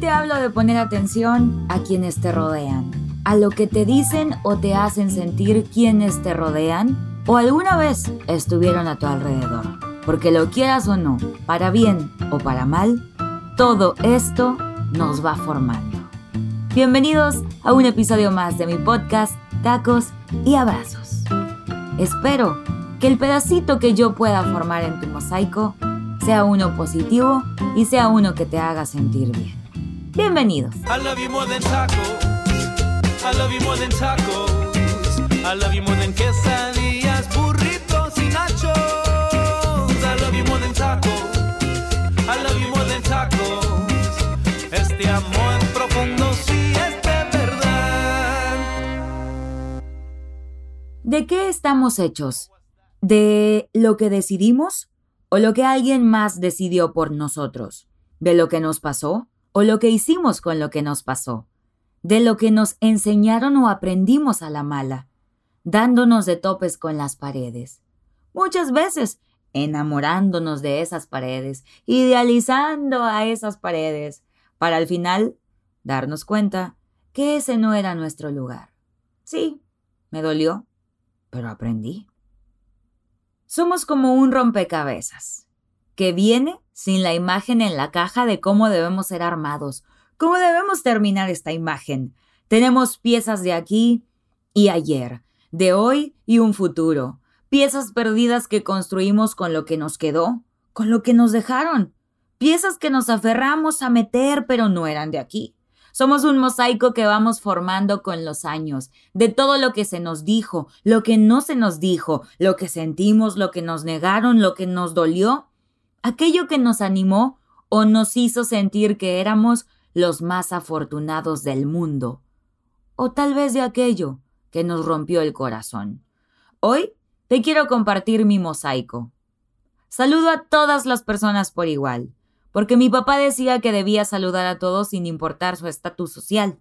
te hablo de poner atención a quienes te rodean, a lo que te dicen o te hacen sentir quienes te rodean o alguna vez estuvieron a tu alrededor. Porque lo quieras o no, para bien o para mal, todo esto nos va formando. Bienvenidos a un episodio más de mi podcast Tacos y Abrazos. Espero que el pedacito que yo pueda formar en tu mosaico sea uno positivo y sea uno que te haga sentir bien. Bienvenidos. Este amor profundo sí es verdad. ¿De qué estamos hechos? ¿De lo que decidimos o lo que alguien más decidió por nosotros? ¿De lo que nos pasó o lo que hicimos con lo que nos pasó, de lo que nos enseñaron o aprendimos a la mala, dándonos de topes con las paredes. Muchas veces enamorándonos de esas paredes, idealizando a esas paredes, para al final darnos cuenta que ese no era nuestro lugar. Sí, me dolió, pero aprendí. Somos como un rompecabezas que viene sin la imagen en la caja de cómo debemos ser armados, cómo debemos terminar esta imagen. Tenemos piezas de aquí y ayer, de hoy y un futuro, piezas perdidas que construimos con lo que nos quedó, con lo que nos dejaron, piezas que nos aferramos a meter pero no eran de aquí. Somos un mosaico que vamos formando con los años, de todo lo que se nos dijo, lo que no se nos dijo, lo que sentimos, lo que nos negaron, lo que nos dolió aquello que nos animó o nos hizo sentir que éramos los más afortunados del mundo, o tal vez de aquello que nos rompió el corazón. Hoy te quiero compartir mi mosaico. Saludo a todas las personas por igual, porque mi papá decía que debía saludar a todos sin importar su estatus social,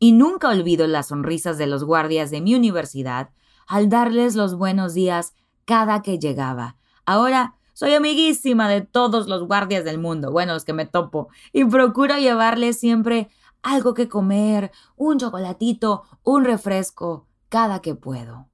y nunca olvido las sonrisas de los guardias de mi universidad al darles los buenos días cada que llegaba. Ahora soy amiguísima de todos los guardias del mundo, bueno, los que me topo, y procuro llevarles siempre algo que comer, un chocolatito, un refresco, cada que puedo.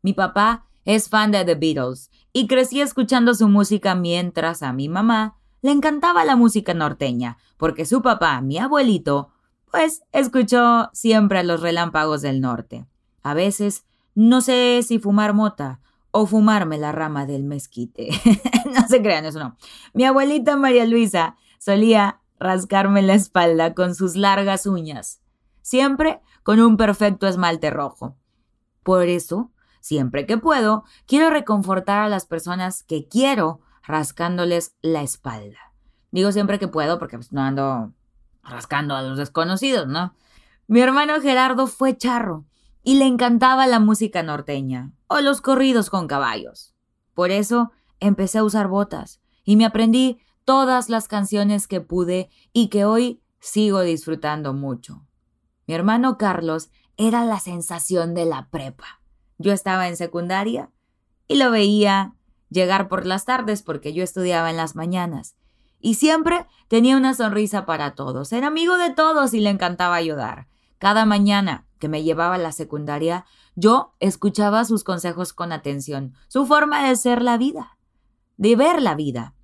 Mi papá es fan de The Beatles y crecí escuchando su música mientras a mi mamá le encantaba la música norteña, porque su papá, mi abuelito, pues escuchó siempre los relámpagos del norte. A veces no sé si fumar mota o fumarme la rama del mezquite. no se crean, eso no. Mi abuelita María Luisa solía rascarme la espalda con sus largas uñas, siempre con un perfecto esmalte rojo. Por eso, siempre que puedo, quiero reconfortar a las personas que quiero rascándoles la espalda. Digo siempre que puedo porque pues, no ando rascando a los desconocidos, ¿no? Mi hermano Gerardo fue charro y le encantaba la música norteña o los corridos con caballos. Por eso empecé a usar botas y me aprendí todas las canciones que pude y que hoy sigo disfrutando mucho. Mi hermano Carlos era la sensación de la prepa. Yo estaba en secundaria y lo veía llegar por las tardes porque yo estudiaba en las mañanas. Y siempre tenía una sonrisa para todos. Era amigo de todos y le encantaba ayudar. Cada mañana que me llevaba a la secundaria, yo escuchaba sus consejos con atención, su forma de ser la vida, de ver la vida.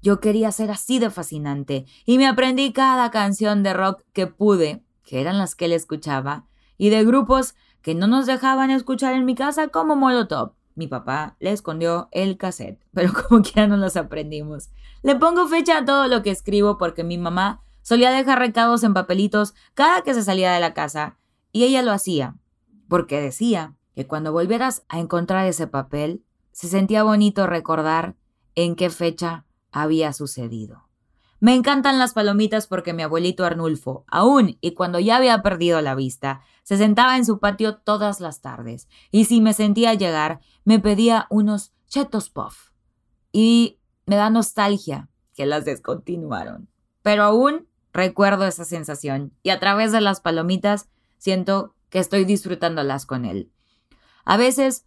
Yo quería ser así de fascinante y me aprendí cada canción de rock que pude, que eran las que él escuchaba, y de grupos que no nos dejaban escuchar en mi casa como Molotov. Mi papá le escondió el cassette, pero como quiera no los aprendimos. Le pongo fecha a todo lo que escribo porque mi mamá Solía dejar recados en papelitos cada que se salía de la casa, y ella lo hacía, porque decía que cuando volvieras a encontrar ese papel, se sentía bonito recordar en qué fecha había sucedido. Me encantan las palomitas porque mi abuelito Arnulfo, aún y cuando ya había perdido la vista, se sentaba en su patio todas las tardes, y si me sentía llegar, me pedía unos chetos puff. Y me da nostalgia que las descontinuaron. Pero aún Recuerdo esa sensación y a través de las palomitas siento que estoy disfrutándolas con él. A veces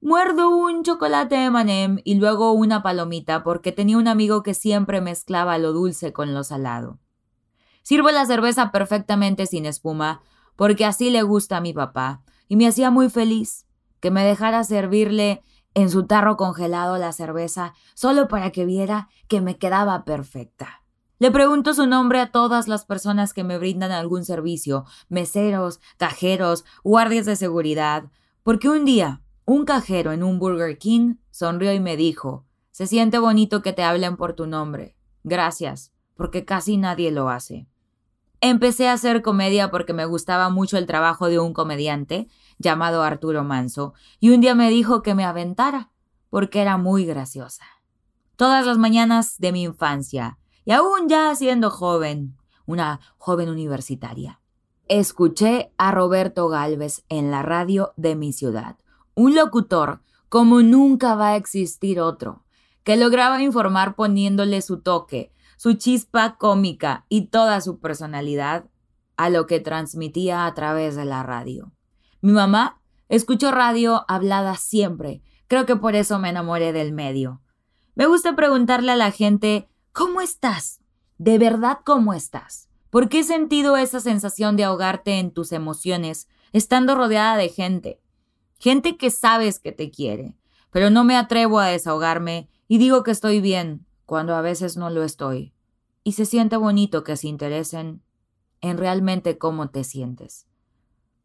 muerdo un chocolate de manem y luego una palomita porque tenía un amigo que siempre mezclaba lo dulce con lo salado. Sirvo la cerveza perfectamente sin espuma, porque así le gusta a mi papá, y me hacía muy feliz que me dejara servirle en su tarro congelado la cerveza solo para que viera que me quedaba perfecta. Le pregunto su nombre a todas las personas que me brindan algún servicio, meseros, cajeros, guardias de seguridad, porque un día un cajero en un Burger King sonrió y me dijo, se siente bonito que te hablen por tu nombre. Gracias, porque casi nadie lo hace. Empecé a hacer comedia porque me gustaba mucho el trabajo de un comediante llamado Arturo Manso, y un día me dijo que me aventara, porque era muy graciosa. Todas las mañanas de mi infancia, y aún ya siendo joven, una joven universitaria, escuché a Roberto Galvez en la radio de mi ciudad, un locutor como nunca va a existir otro, que lograba informar poniéndole su toque, su chispa cómica y toda su personalidad a lo que transmitía a través de la radio. Mi mamá escuchó radio hablada siempre, creo que por eso me enamoré del medio. Me gusta preguntarle a la gente, ¿cómo estás? ¿De verdad cómo estás? ¿Por qué he sentido esa sensación de ahogarte en tus emociones estando rodeada de gente? Gente que sabes que te quiere, pero no me atrevo a desahogarme y digo que estoy bien cuando a veces no lo estoy. Y se siente bonito que se interesen en realmente cómo te sientes.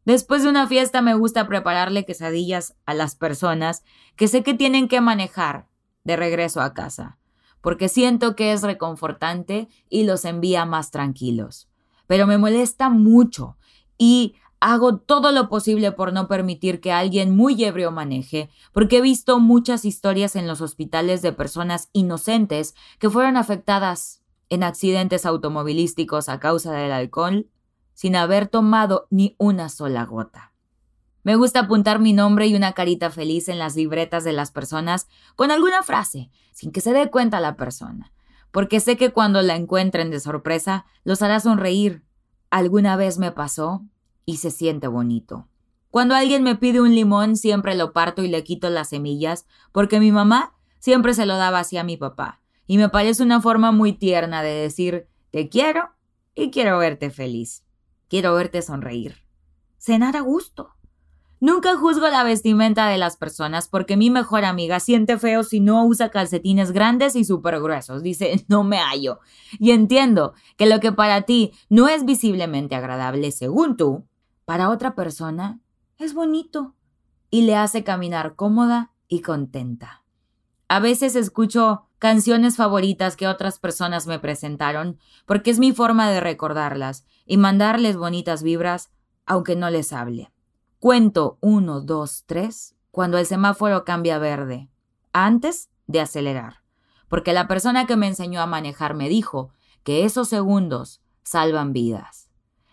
Después de una fiesta me gusta prepararle quesadillas a las personas que sé que tienen que manejar de regreso a casa, porque siento que es reconfortante y los envía más tranquilos. Pero me molesta mucho y hago todo lo posible por no permitir que alguien muy ebrio maneje, porque he visto muchas historias en los hospitales de personas inocentes que fueron afectadas en accidentes automovilísticos a causa del alcohol sin haber tomado ni una sola gota. Me gusta apuntar mi nombre y una carita feliz en las libretas de las personas con alguna frase, sin que se dé cuenta la persona, porque sé que cuando la encuentren de sorpresa los hará sonreír. Alguna vez me pasó y se siente bonito. Cuando alguien me pide un limón siempre lo parto y le quito las semillas, porque mi mamá siempre se lo daba así a mi papá, y me parece una forma muy tierna de decir te quiero y quiero verte feliz. Quiero verte sonreír. Cenar a gusto. Nunca juzgo la vestimenta de las personas porque mi mejor amiga siente feo si no usa calcetines grandes y súper gruesos. Dice, no me hallo. Y entiendo que lo que para ti no es visiblemente agradable según tú, para otra persona es bonito y le hace caminar cómoda y contenta. A veces escucho canciones favoritas que otras personas me presentaron porque es mi forma de recordarlas y mandarles bonitas vibras aunque no les hable. Cuento uno, dos, tres cuando el semáforo cambia verde, antes de acelerar, porque la persona que me enseñó a manejar me dijo que esos segundos salvan vidas.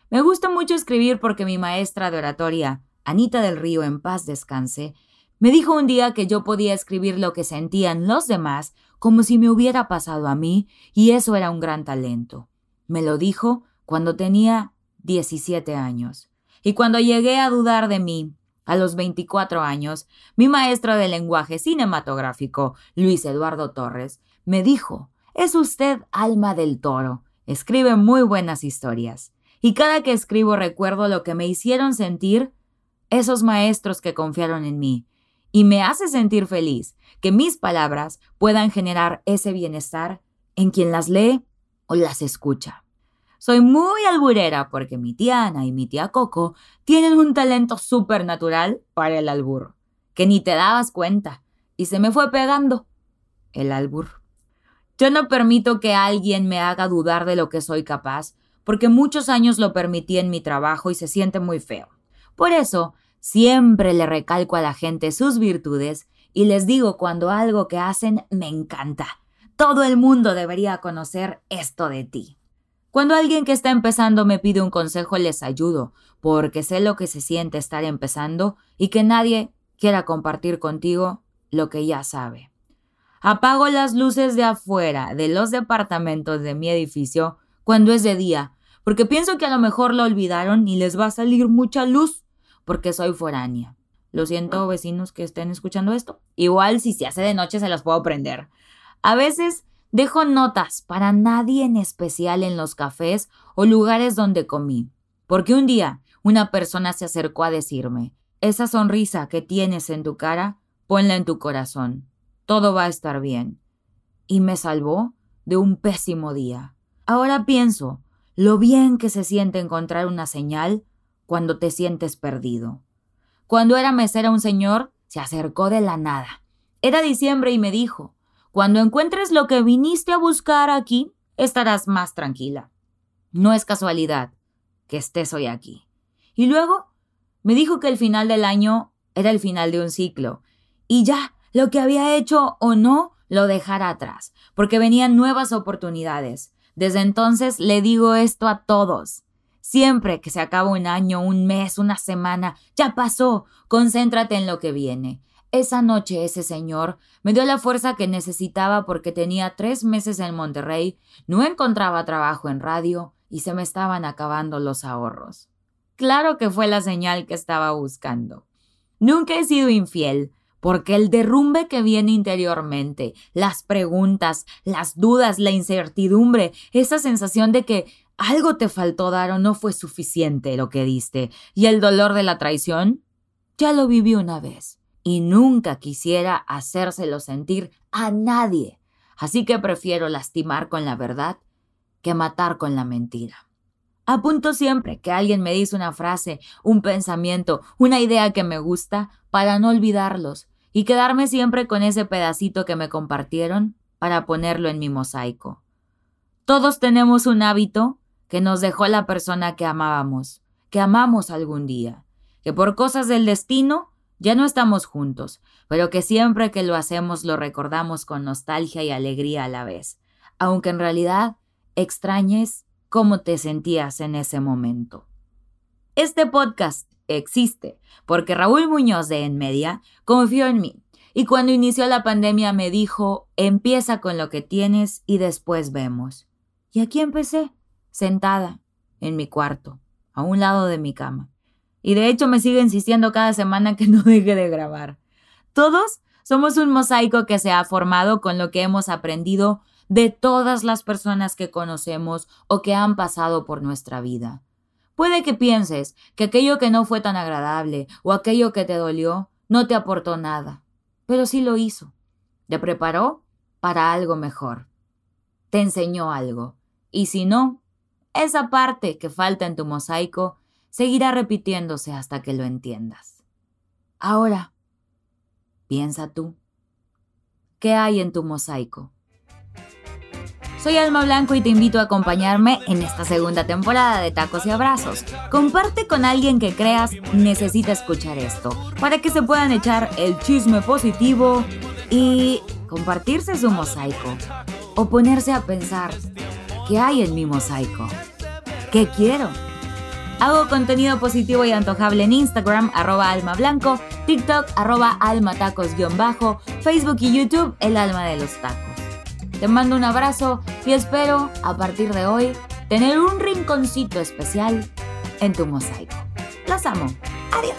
Me gusta mucho escribir porque mi maestra de oratoria, Anita del Río, en paz descanse, me dijo un día que yo podía escribir lo que sentían los demás como si me hubiera pasado a mí, y eso era un gran talento. Me lo dijo cuando tenía 17 años. Y cuando llegué a dudar de mí, a los 24 años, mi maestro de lenguaje cinematográfico, Luis Eduardo Torres, me dijo, es usted alma del toro, escribe muy buenas historias. Y cada que escribo recuerdo lo que me hicieron sentir esos maestros que confiaron en mí y me hace sentir feliz que mis palabras puedan generar ese bienestar en quien las lee o las escucha. Soy muy alburera porque mi tía Ana y mi tía Coco tienen un talento supernatural para el albur, que ni te dabas cuenta, y se me fue pegando el albur. Yo no permito que alguien me haga dudar de lo que soy capaz, porque muchos años lo permití en mi trabajo y se siente muy feo. Por eso, Siempre le recalco a la gente sus virtudes y les digo cuando algo que hacen me encanta. Todo el mundo debería conocer esto de ti. Cuando alguien que está empezando me pide un consejo, les ayudo, porque sé lo que se siente estar empezando y que nadie quiera compartir contigo lo que ya sabe. Apago las luces de afuera de los departamentos de mi edificio cuando es de día, porque pienso que a lo mejor lo olvidaron y les va a salir mucha luz porque soy foránea. Lo siento, vecinos que estén escuchando esto. Igual si se hace de noche se las puedo prender. A veces Dejo notas para nadie en especial en los cafés o lugares donde comí, porque un día una persona se acercó a decirme, esa sonrisa que tienes en tu cara, ponla en tu corazón, todo va a estar bien. Y me salvó de un pésimo día. Ahora pienso lo bien que se siente encontrar una señal cuando te sientes perdido. Cuando era mesera un señor se acercó de la nada. Era diciembre y me dijo, cuando encuentres lo que viniste a buscar aquí, estarás más tranquila. No es casualidad que estés hoy aquí. Y luego me dijo que el final del año era el final de un ciclo. Y ya, lo que había hecho o no, lo dejara atrás, porque venían nuevas oportunidades. Desde entonces le digo esto a todos. Siempre que se acaba un año, un mes, una semana, ya pasó, concéntrate en lo que viene. Esa noche ese señor me dio la fuerza que necesitaba porque tenía tres meses en Monterrey, no encontraba trabajo en radio y se me estaban acabando los ahorros. Claro que fue la señal que estaba buscando. Nunca he sido infiel, porque el derrumbe que viene interiormente, las preguntas, las dudas, la incertidumbre, esa sensación de que algo te faltó dar o no fue suficiente lo que diste, y el dolor de la traición, ya lo viví una vez y nunca quisiera hacérselo sentir a nadie. Así que prefiero lastimar con la verdad que matar con la mentira. Apunto siempre que alguien me dice una frase, un pensamiento, una idea que me gusta para no olvidarlos y quedarme siempre con ese pedacito que me compartieron para ponerlo en mi mosaico. Todos tenemos un hábito que nos dejó la persona que amábamos, que amamos algún día, que por cosas del destino ya no estamos juntos, pero que siempre que lo hacemos lo recordamos con nostalgia y alegría a la vez, aunque en realidad extrañes cómo te sentías en ese momento. Este podcast existe porque Raúl Muñoz de En Media confió en mí y cuando inició la pandemia me dijo, empieza con lo que tienes y después vemos. Y aquí empecé, sentada, en mi cuarto, a un lado de mi cama. Y de hecho me sigue insistiendo cada semana que no deje de grabar. Todos somos un mosaico que se ha formado con lo que hemos aprendido de todas las personas que conocemos o que han pasado por nuestra vida. Puede que pienses que aquello que no fue tan agradable o aquello que te dolió no te aportó nada, pero sí lo hizo. Te preparó para algo mejor. Te enseñó algo. Y si no, esa parte que falta en tu mosaico seguirá repitiéndose hasta que lo entiendas. Ahora, piensa tú, ¿qué hay en tu mosaico? Soy Alma Blanco y te invito a acompañarme en esta segunda temporada de Tacos y Abrazos. Comparte con alguien que creas necesita escuchar esto, para que se puedan echar el chisme positivo y compartirse su mosaico. O ponerse a pensar, ¿qué hay en mi mosaico? ¿Qué quiero? Hago contenido positivo y antojable en Instagram, arroba alma blanco, TikTok, arroba almatacos-bajo, Facebook y YouTube, el alma de los tacos. Te mando un abrazo y espero, a partir de hoy, tener un rinconcito especial en tu mosaico. Los amo. Adiós.